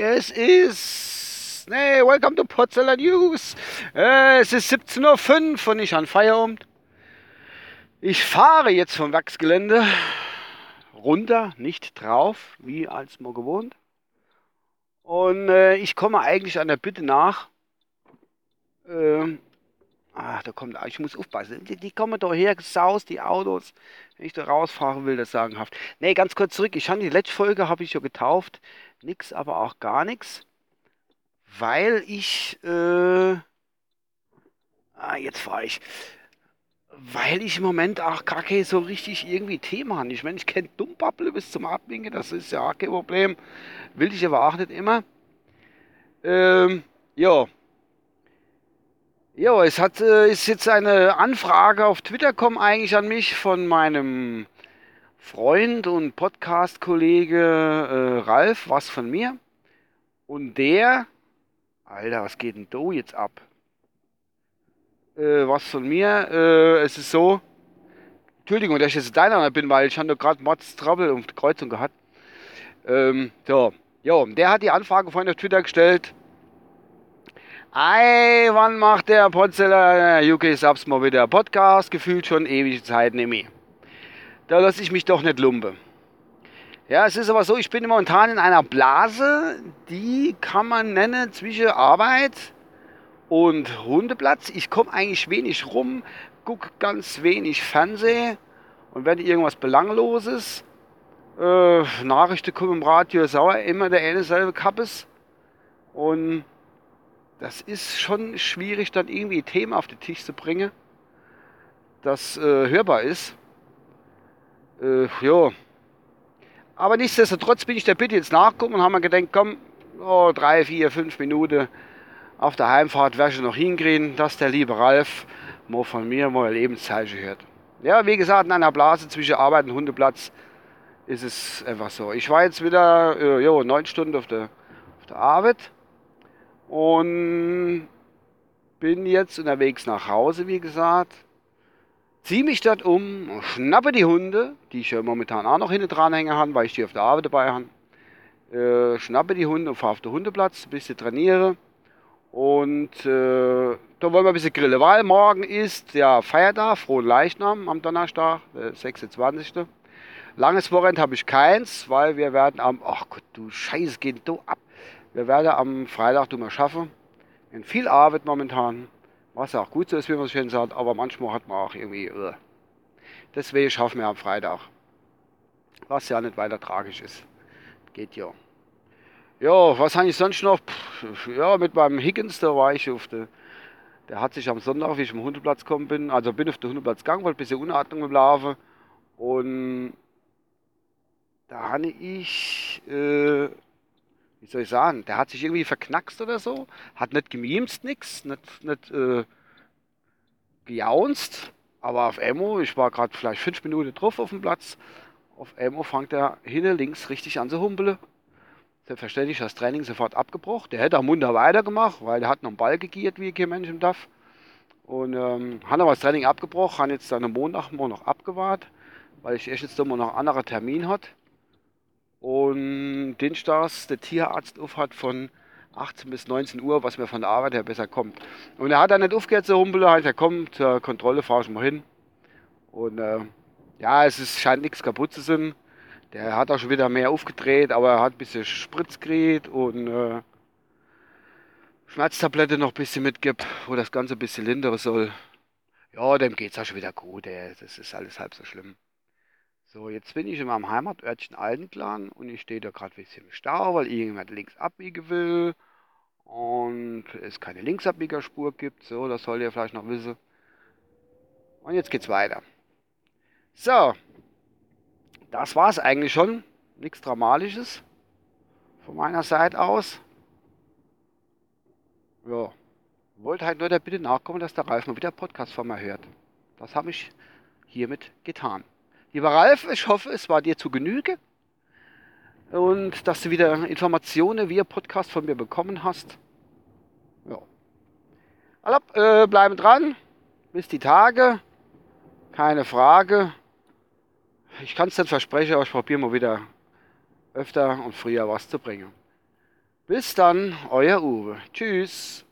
Es ist. Nee, welcome to Potsdamer News. Es ist 17.05 Uhr und ich an Feierabend. Ich fahre jetzt vom Werksgelände runter, nicht drauf, wie als mal gewohnt. Und äh, ich komme eigentlich an der Bitte nach. Äh, ach, da kommt, ich muss aufpassen. Die, die kommen doch her, gesaust, die Autos. Wenn ich da rausfahren will, das sagenhaft. Nee, ganz kurz zurück. Ich habe die letzte Folge habe ich ja getauft. Nix, aber auch gar nichts. Weil ich, äh, ah, jetzt fahre ich weil ich im Moment auch kein so richtig irgendwie Thema habe. Ich meine, ich kenne Dummbabble bis zum Abwinken, das ist ja auch kein Problem. Will ich aber auch nicht immer. Ähm, ja. Ja, es hat, äh, ist jetzt eine Anfrage auf Twitter gekommen eigentlich an mich von meinem Freund und Podcast-Kollege äh, Ralf, was von mir. Und der, Alter, was geht denn da jetzt ab? Äh, was von mir. Äh, es ist so. Entschuldigung, dass ich jetzt deiner bin, weil ich habe gerade Mods Trouble und Kreuzung gehabt. Ähm, so. Jo, der hat die Anfrage vorhin auf Twitter gestellt. Ey, wann macht der Potzeller UK Subs mal wieder Podcast? Gefühlt schon ewige Zeit nicht mehr. Da lasse ich mich doch nicht lumpe. Ja, es ist aber so, ich bin momentan in einer Blase, die kann man nennen zwischen Arbeit und Hundeplatz. Ich komme eigentlich wenig rum, gucke ganz wenig Fernsehen und wenn irgendwas Belangloses, äh, Nachrichten kommen im Radio, sauer immer der eine selbe Kappes. Und das ist schon schwierig, dann irgendwie Themen auf den Tisch zu bringen, das äh, hörbar ist. Äh, ja. Aber nichtsdestotrotz bin ich der Bitte jetzt nachgucken und haben mir gedacht, komm, oh, drei, vier, fünf Minuten auf der Heimfahrt werde ich noch hinkriegen, dass der liebe Ralf mal von mir mal Lebenszeichen hört. Ja, wie gesagt, in einer Blase zwischen Arbeit und Hundeplatz ist es einfach so. Ich war jetzt wieder äh, jo, neun Stunden auf der, auf der Arbeit und bin jetzt unterwegs nach Hause, wie gesagt. Ziehe mich dort um, schnappe die Hunde, die ich ja momentan auch noch hinten dran hängen habe, weil ich die auf der Arbeit dabei habe. Äh, schnappe die Hunde und fahre auf den Hundeplatz, ein bisschen trainiere und äh, da wollen wir ein bisschen grillen, weil morgen ist ja Feiertag, frohen Leichnam am Donnerstag, der 26. Langes Wochenende habe ich keins, weil wir werden am, ach Gott, du Scheiße, geht du ab. Wir werden am Freitag du mal schaffen. Haben viel Arbeit momentan, was auch gut so ist, wie man so schön sagt, aber manchmal hat man auch irgendwie, uh. deswegen schaffen wir am Freitag. Was ja nicht weiter tragisch ist. Geht ja. Ja, was habe ich sonst noch? Pff, ja, mit meinem Higgins, da war ich auf der. Der hat sich am Sonntag, wie ich am Hundeplatz gekommen bin, also bin auf den Hundeplatz gegangen, wollte ein bisschen Unordnung laufen. Und da habe ich, äh, wie soll ich sagen, der hat sich irgendwie verknackst oder so, hat nicht gemimst, nix, nicht, nicht äh, gejaunzt, aber auf Emo, ich war gerade vielleicht fünf Minuten drauf auf dem Platz, auf Emo fängt er hinten links richtig an zu humpeln Selbstverständlich das Training sofort abgebrochen. Der hätte am Munter weitergemacht, weil der hat noch einen Ball gegiert, wie kein Mensch im DAF. Und ähm, hat aber das Training abgebrochen, hat jetzt dann am Montag noch abgewartet, weil ich erst jetzt immer noch einen anderen Termin hat. Und Dienstags der Tierarzt auf hat von 18 bis 19 Uhr, was mir von der Arbeit her besser kommt. Und er hat dann nicht aufgehört zu humpeln, halt, er kommt zur Kontrolle, fahre ich mal hin. Und äh, ja, es ist, scheint nichts kaputt zu sein. Der hat auch schon wieder mehr aufgedreht, aber er hat ein bisschen Spritz gekriegt und äh, Schmerztablette noch ein bisschen mitgibt, wo das Ganze ein bisschen lindern soll. Ja, dem geht es auch schon wieder gut, ey. das ist alles halb so schlimm. So, jetzt bin ich in meinem Heimatörtchen Altenklan und ich stehe da gerade ein bisschen im Stau, weil irgendjemand links abbiegen will und es keine Linksabbiegerspur gibt. So, das soll ihr vielleicht noch wissen. Und jetzt geht's weiter. So, das war es eigentlich schon. Nichts Dramatisches von meiner Seite aus. Ja, wollte halt nur der Bitte nachkommen, dass der Ralf mal wieder Podcast von mir hört. Das habe ich hiermit getan. Lieber Ralf, ich hoffe, es war dir zu Genüge und dass du wieder Informationen via Podcast von mir bekommen hast. Ja. Also, äh, bleiben dran. Bis die Tage. Keine Frage. Ich kann es nicht versprechen, aber ich probiere mal wieder öfter und früher was zu bringen. Bis dann, euer Uwe. Tschüss.